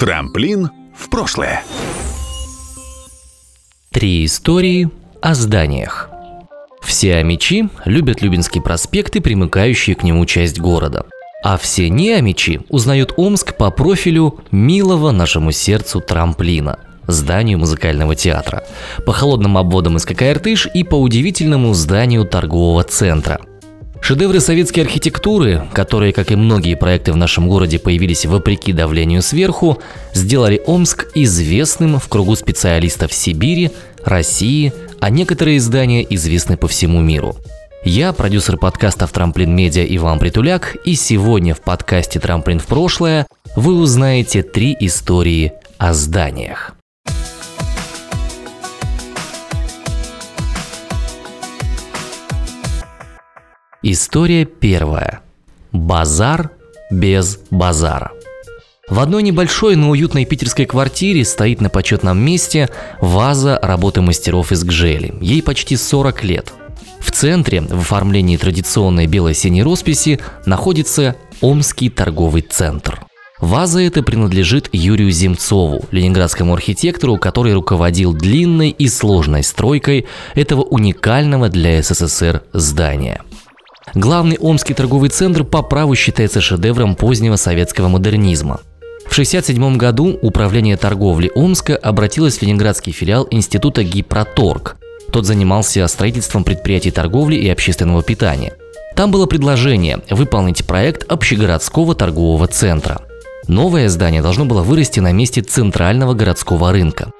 Трамплин в прошлое. Три истории о зданиях. Все амичи любят Любинский проспект и примыкающие к нему часть города. А все не амичи узнают Омск по профилю милого нашему сердцу трамплина – зданию музыкального театра, по холодным обводам из ККРТыш и по удивительному зданию торгового центра – Шедевры советской архитектуры, которые, как и многие проекты в нашем городе, появились вопреки давлению сверху, сделали Омск известным в кругу специалистов Сибири, России, а некоторые здания известны по всему миру. Я продюсер подкастов «Трамплин Медиа» Иван Притуляк, и сегодня в подкасте «Трамплин в прошлое» вы узнаете три истории о зданиях. История первая. Базар без базара. В одной небольшой, но уютной питерской квартире стоит на почетном месте ваза работы мастеров из гжели. Ей почти 40 лет. В центре, в оформлении традиционной бело-синей росписи, находится Омский торговый центр. Ваза эта принадлежит Юрию Земцову, ленинградскому архитектору, который руководил длинной и сложной стройкой этого уникального для СССР здания – Главный Омский торговый центр по праву считается шедевром позднего советского модернизма. В 1967 году Управление торговли Омска обратилось в ленинградский филиал Института Гипроторг. Тот занимался строительством предприятий торговли и общественного питания. Там было предложение выполнить проект общегородского торгового центра. Новое здание должно было вырасти на месте центрального городского рынка.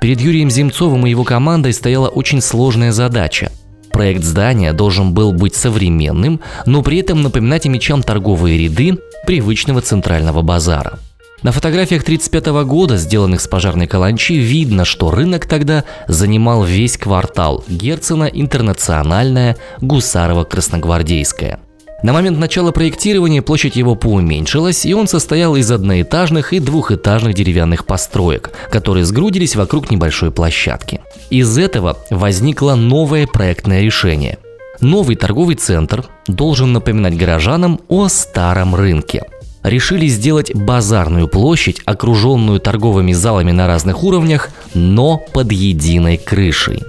Перед Юрием Земцовым и его командой стояла очень сложная задача Проект здания должен был быть современным, но при этом напоминать мечам торговые ряды привычного центрального базара. На фотографиях 1935 года, сделанных с пожарной каланчи, видно, что рынок тогда занимал весь квартал Герцена, Интернациональная, Гусарова, Красногвардейская – на момент начала проектирования площадь его поуменьшилась, и он состоял из одноэтажных и двухэтажных деревянных построек, которые сгрудились вокруг небольшой площадки. Из этого возникло новое проектное решение. Новый торговый центр должен напоминать горожанам о старом рынке. Решили сделать базарную площадь, окруженную торговыми залами на разных уровнях, но под единой крышей.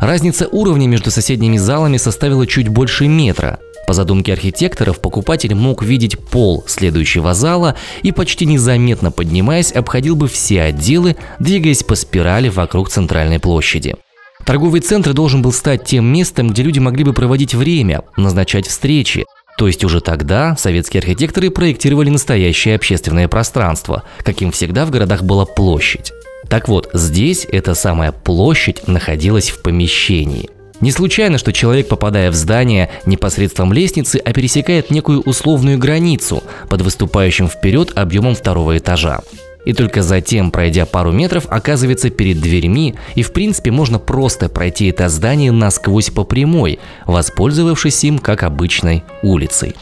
Разница уровней между соседними залами составила чуть больше метра, по задумке архитекторов, покупатель мог видеть пол следующего зала и почти незаметно поднимаясь обходил бы все отделы, двигаясь по спирали вокруг центральной площади. Торговый центр должен был стать тем местом, где люди могли бы проводить время, назначать встречи. То есть уже тогда советские архитекторы проектировали настоящее общественное пространство, каким всегда в городах была площадь. Так вот, здесь эта самая площадь находилась в помещении – не случайно, что человек, попадая в здание непосредством лестницы, а пересекает некую условную границу под выступающим вперед объемом второго этажа. И только затем, пройдя пару метров, оказывается перед дверьми, и в принципе можно просто пройти это здание насквозь по прямой, воспользовавшись им как обычной улицей.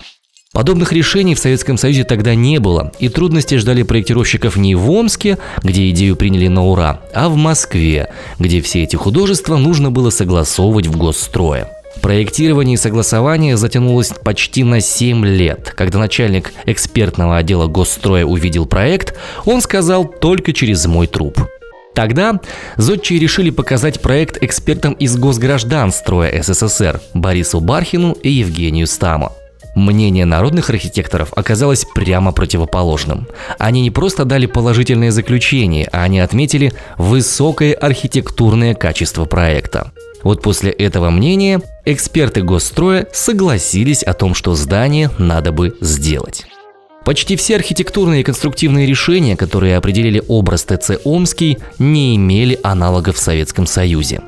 Подобных решений в Советском Союзе тогда не было, и трудности ждали проектировщиков не в Омске, где идею приняли на ура, а в Москве, где все эти художества нужно было согласовывать в госстрое. Проектирование и согласование затянулось почти на 7 лет. Когда начальник экспертного отдела госстроя увидел проект, он сказал только через мой труп. Тогда зодчие решили показать проект экспертам из Госгражданстроя СССР Борису Бархину и Евгению Стаму. Мнение народных архитекторов оказалось прямо противоположным. Они не просто дали положительное заключение, а они отметили высокое архитектурное качество проекта. Вот после этого мнения эксперты госстроя согласились о том, что здание надо бы сделать. Почти все архитектурные и конструктивные решения, которые определили образ ТЦ Омский, не имели аналогов в Советском Союзе.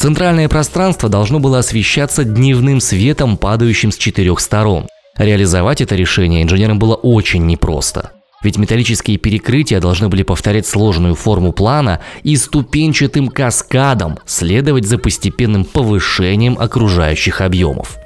Центральное пространство должно было освещаться дневным светом, падающим с четырех сторон. Реализовать это решение инженерам было очень непросто. Ведь металлические перекрытия должны были повторять сложную форму плана и ступенчатым каскадом следовать за постепенным повышением окружающих объемов.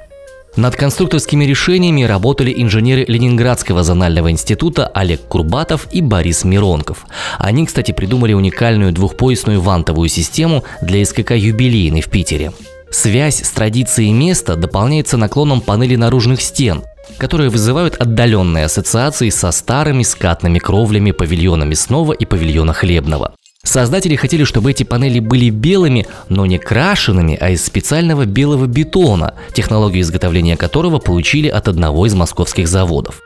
Над конструкторскими решениями работали инженеры Ленинградского зонального института Олег Курбатов и Борис Миронков. Они, кстати, придумали уникальную двухпоясную вантовую систему для СКК «Юбилейный» в Питере. Связь с традицией места дополняется наклоном панели наружных стен, которые вызывают отдаленные ассоциации со старыми скатными кровлями павильона мясного и павильона хлебного. Создатели хотели, чтобы эти панели были белыми, но не крашенными, а из специального белого бетона, технологию изготовления которого получили от одного из московских заводов.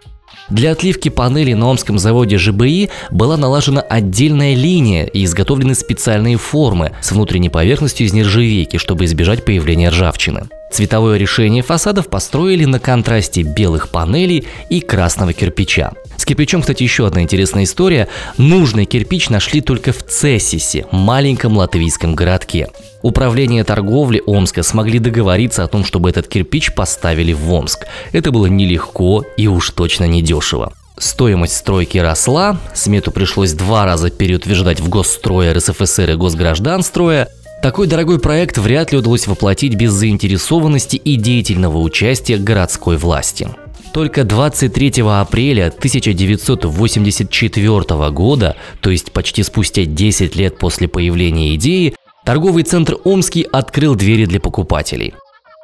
Для отливки панелей на Омском заводе ЖБИ была налажена отдельная линия и изготовлены специальные формы с внутренней поверхностью из нержавейки, чтобы избежать появления ржавчины. Цветовое решение фасадов построили на контрасте белых панелей и красного кирпича. С кирпичом, кстати, еще одна интересная история. Нужный кирпич нашли только в Цессисе, маленьком латвийском городке. Управление торговли Омска смогли договориться о том, чтобы этот кирпич поставили в Омск. Это было нелегко и уж точно не дешево. Стоимость стройки росла, смету пришлось два раза переутверждать в Госстрое РСФСР и Госгражданстроя, такой дорогой проект вряд ли удалось воплотить без заинтересованности и деятельного участия городской власти. Только 23 апреля 1984 года, то есть почти спустя 10 лет после появления идеи, торговый центр Омский открыл двери для покупателей.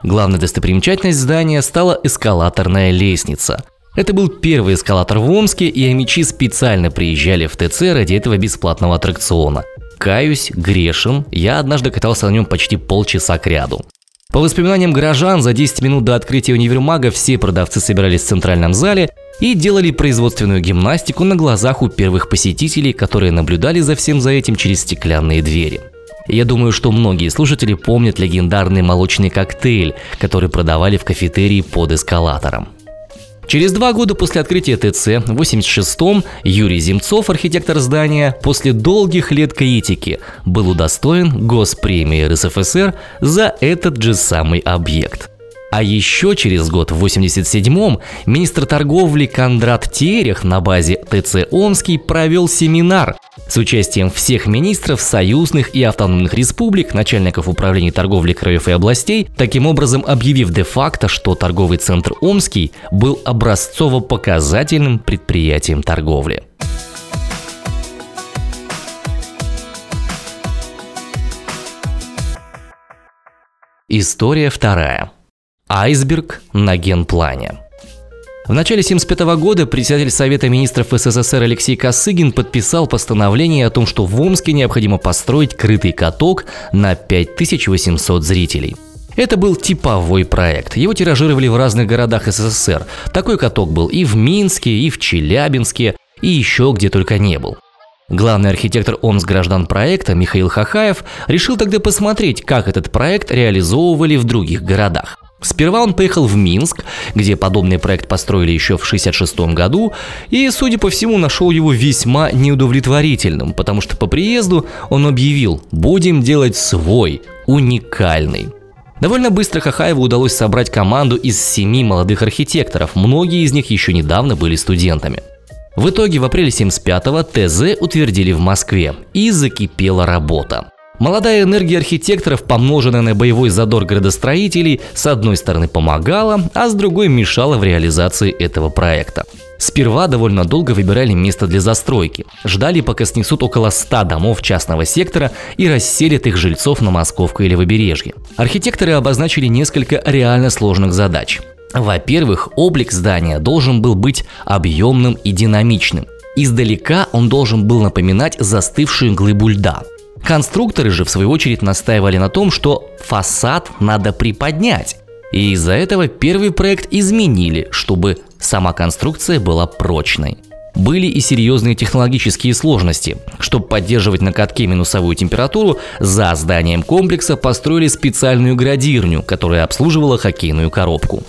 Главной достопримечательностью здания стала эскалаторная лестница. Это был первый эскалатор в Омске, и амичи специально приезжали в ТЦ ради этого бесплатного аттракциона – Каюсь, грешен, я однажды катался на нем почти полчаса к ряду. По воспоминаниям горожан, за 10 минут до открытия универмага все продавцы собирались в центральном зале и делали производственную гимнастику на глазах у первых посетителей, которые наблюдали за всем за этим через стеклянные двери. Я думаю, что многие слушатели помнят легендарный молочный коктейль, который продавали в кафетерии под эскалатором. Через два года после открытия ТЦ, в 86-м, Юрий Земцов, архитектор здания, после долгих лет критики, был удостоен Госпремии РСФСР за этот же самый объект – а еще через год, в 87-м, министр торговли Кондрат Терех на базе ТЦ Омский провел семинар с участием всех министров союзных и автономных республик, начальников управления торговли краев и областей, таким образом объявив де-факто, что торговый центр Омский был образцово-показательным предприятием торговли. История вторая. Айсберг на генплане. В начале 1975 года председатель Совета министров СССР Алексей Косыгин подписал постановление о том, что в Омске необходимо построить крытый каток на 5800 зрителей. Это был типовой проект. Его тиражировали в разных городах СССР. Такой каток был и в Минске, и в Челябинске, и еще где только не был. Главный архитектор Омск граждан проекта Михаил Хахаев решил тогда посмотреть, как этот проект реализовывали в других городах. Сперва он поехал в Минск, где подобный проект построили еще в 1966 году, и, судя по всему, нашел его весьма неудовлетворительным, потому что по приезду он объявил «будем делать свой, уникальный». Довольно быстро Хахаеву удалось собрать команду из семи молодых архитекторов, многие из них еще недавно были студентами. В итоге в апреле 75-го ТЗ утвердили в Москве, и закипела работа. Молодая энергия архитекторов, помноженная на боевой задор градостроителей, с одной стороны помогала, а с другой мешала в реализации этого проекта. Сперва довольно долго выбирали место для застройки. Ждали, пока снесут около 100 домов частного сектора и расселят их жильцов на Московку или побережье. Архитекторы обозначили несколько реально сложных задач. Во-первых, облик здания должен был быть объемным и динамичным. Издалека он должен был напоминать застывшую глыбу льда. Конструкторы же, в свою очередь, настаивали на том, что фасад надо приподнять. И из-за этого первый проект изменили, чтобы сама конструкция была прочной. Были и серьезные технологические сложности. Чтобы поддерживать на катке минусовую температуру, за зданием комплекса построили специальную градирню, которая обслуживала хоккейную коробку.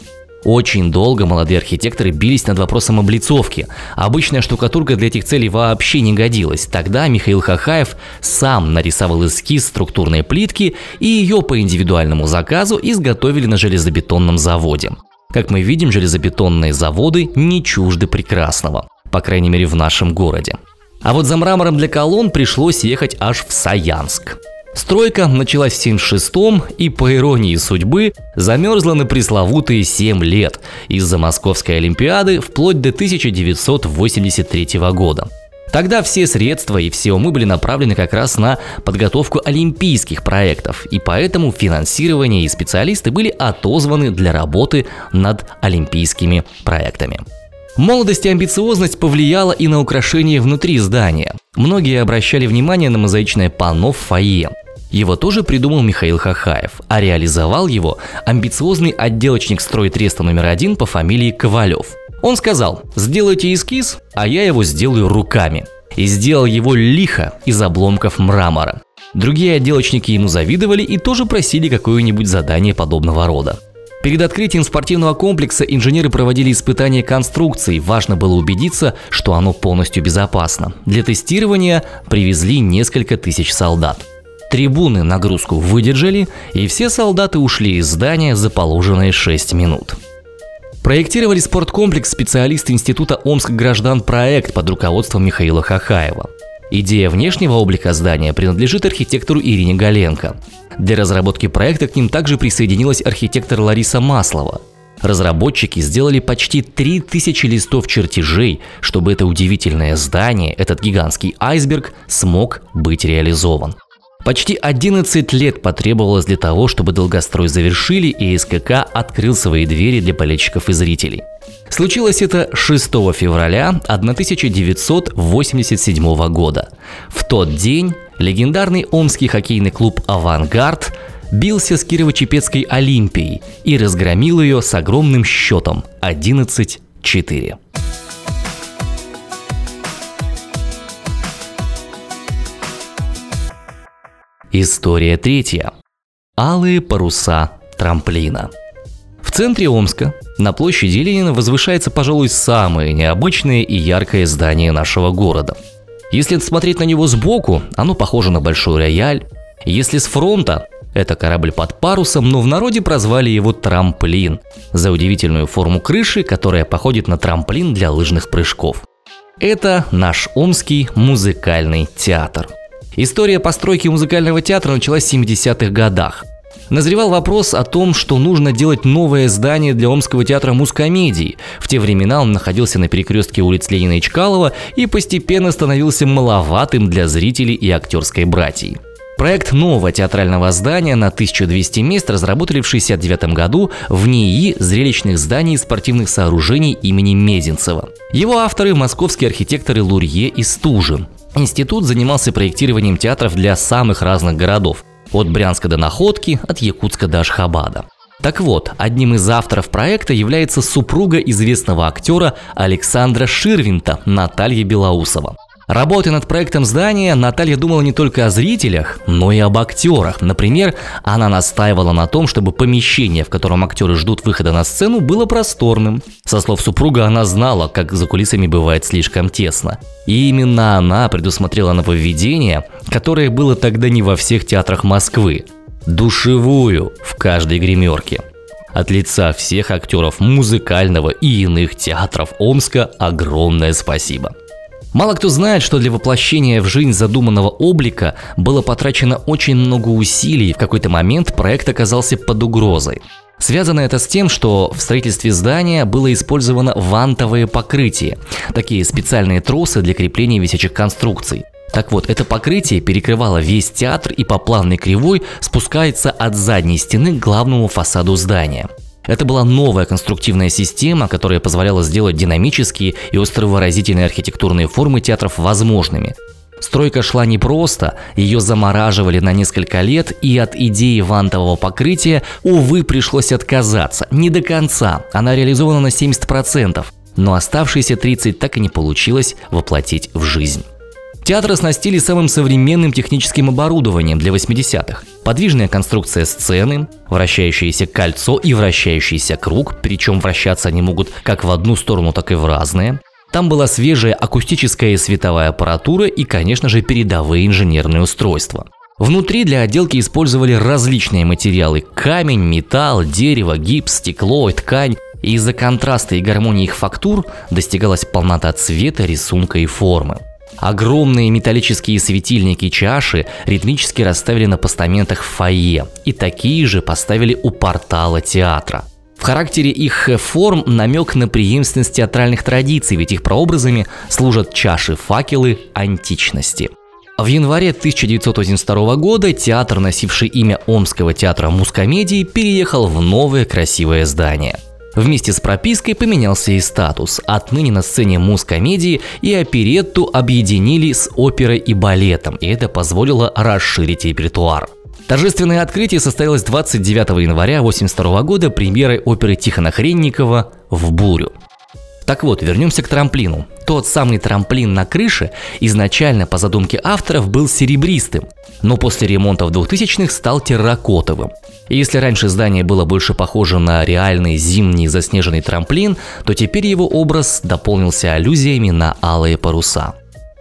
Очень долго молодые архитекторы бились над вопросом облицовки. Обычная штукатурка для этих целей вообще не годилась. Тогда Михаил Хахаев сам нарисовал эскиз структурной плитки и ее по индивидуальному заказу изготовили на железобетонном заводе. Как мы видим, железобетонные заводы не чужды прекрасного, по крайней мере в нашем городе. А вот за мрамором для колонн пришлось ехать аж в Саянск. Стройка началась в 76-м и, по иронии судьбы, замерзла на пресловутые 7 лет из-за Московской Олимпиады вплоть до 1983 года. Тогда все средства и все умы были направлены как раз на подготовку олимпийских проектов, и поэтому финансирование и специалисты были отозваны для работы над олимпийскими проектами. Молодость и амбициозность повлияла и на украшение внутри здания. Многие обращали внимание на мозаичное панно в фойе. Его тоже придумал Михаил Хахаев, а реализовал его амбициозный отделочник стройтреста номер один по фамилии Ковалев. Он сказал, сделайте эскиз, а я его сделаю руками. И сделал его лихо из обломков мрамора. Другие отделочники ему завидовали и тоже просили какое-нибудь задание подобного рода. Перед открытием спортивного комплекса инженеры проводили испытания конструкции. Важно было убедиться, что оно полностью безопасно. Для тестирования привезли несколько тысяч солдат. Трибуны нагрузку выдержали, и все солдаты ушли из здания за положенные 6 минут. Проектировали спорткомплекс специалисты Института Омск граждан проект под руководством Михаила Хахаева. Идея внешнего облика здания принадлежит архитектору Ирине Галенко. Для разработки проекта к ним также присоединилась архитектор Лариса Маслова. Разработчики сделали почти 3000 листов чертежей, чтобы это удивительное здание, этот гигантский айсберг, смог быть реализован. Почти 11 лет потребовалось для того, чтобы долгострой завершили и СКК открыл свои двери для болельщиков и зрителей. Случилось это 6 февраля 1987 года. В тот день легендарный омский хоккейный клуб «Авангард» бился с Кирово-Чепецкой Олимпией и разгромил ее с огромным счетом 11-4. История третья. Алые паруса трамплина. В центре Омска, на площади Ленина, возвышается, пожалуй, самое необычное и яркое здание нашего города. Если смотреть на него сбоку, оно похоже на большой рояль. Если с фронта, это корабль под парусом, но в народе прозвали его трамплин за удивительную форму крыши, которая походит на трамплин для лыжных прыжков. Это наш Омский музыкальный театр – История постройки музыкального театра началась в 70-х годах. Назревал вопрос о том, что нужно делать новое здание для Омского театра мускомедии. В те времена он находился на перекрестке улиц Ленина и Чкалова и постепенно становился маловатым для зрителей и актерской братьи. Проект нового театрального здания на 1200 мест разработали в 1969 году в НИИ зрелищных зданий и спортивных сооружений имени Мезенцева. Его авторы – московские архитекторы Лурье и Стужин. Институт занимался проектированием театров для самых разных городов. От Брянска до Находки, от Якутска до Ашхабада. Так вот, одним из авторов проекта является супруга известного актера Александра Ширвинта Наталья Белоусова. Работая над проектом здания, Наталья думала не только о зрителях, но и об актерах. Например, она настаивала на том, чтобы помещение, в котором актеры ждут выхода на сцену, было просторным. Со слов супруга она знала, как за кулисами бывает слишком тесно. И именно она предусмотрела нововведение, которое было тогда не во всех театрах Москвы. Душевую в каждой гримерке. От лица всех актеров музыкального и иных театров Омска огромное спасибо. Мало кто знает, что для воплощения в жизнь задуманного облика было потрачено очень много усилий, и в какой-то момент проект оказался под угрозой. Связано это с тем, что в строительстве здания было использовано вантовое покрытие, такие специальные тросы для крепления висячих конструкций. Так вот, это покрытие перекрывало весь театр и по плавной кривой спускается от задней стены к главному фасаду здания. Это была новая конструктивная система, которая позволяла сделать динамические и островыразительные архитектурные формы театров возможными. Стройка шла непросто, ее замораживали на несколько лет, и от идеи вантового покрытия, увы, пришлось отказаться. Не до конца, она реализована на 70%, но оставшиеся 30 так и не получилось воплотить в жизнь. Театр оснастили самым современным техническим оборудованием для 80-х. Подвижная конструкция сцены, вращающееся кольцо и вращающийся круг, причем вращаться они могут как в одну сторону, так и в разные. Там была свежая акустическая и световая аппаратура и, конечно же, передовые инженерные устройства. Внутри для отделки использовали различные материалы – камень, металл, дерево, гипс, стекло, ткань. И из-за контраста и гармонии их фактур достигалась полнота цвета, рисунка и формы. Огромные металлические светильники чаши ритмически расставили на постаментах в фойе, и такие же поставили у портала театра. В характере их форм намек на преемственность театральных традиций, ведь их прообразами служат чаши факелы античности. В январе 1982 года театр, носивший имя Омского театра мускомедии, переехал в новое красивое здание – Вместе с пропиской поменялся и статус. Отныне на сцене мускомедии и оперетту объединили с оперой и балетом, и это позволило расширить репертуар. Торжественное открытие состоялось 29 января 1982 года премьерой оперы Тихона Хренникова «В бурю». Так вот, вернемся к трамплину. Тот самый трамплин на крыше изначально по задумке авторов был серебристым, но после ремонта в 2000-х стал терракотовым. И если раньше здание было больше похоже на реальный зимний заснеженный трамплин, то теперь его образ дополнился аллюзиями на алые паруса.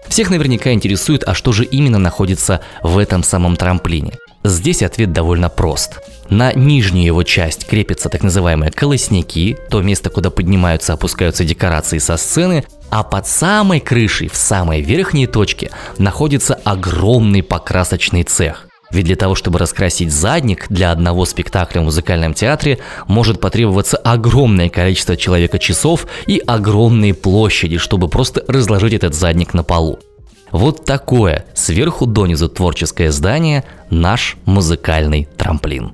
Всех наверняка интересует, а что же именно находится в этом самом трамплине. Здесь ответ довольно прост. На нижнюю его часть крепятся так называемые колосники, то место, куда поднимаются и опускаются декорации со сцены, а под самой крышей, в самой верхней точке, находится огромный покрасочный цех. Ведь для того, чтобы раскрасить задник для одного спектакля в музыкальном театре, может потребоваться огромное количество человека часов и огромные площади, чтобы просто разложить этот задник на полу. Вот такое сверху донизу творческое здание – наш музыкальный трамплин.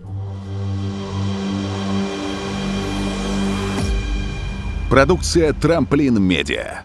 Продукция «Трамплин Медиа».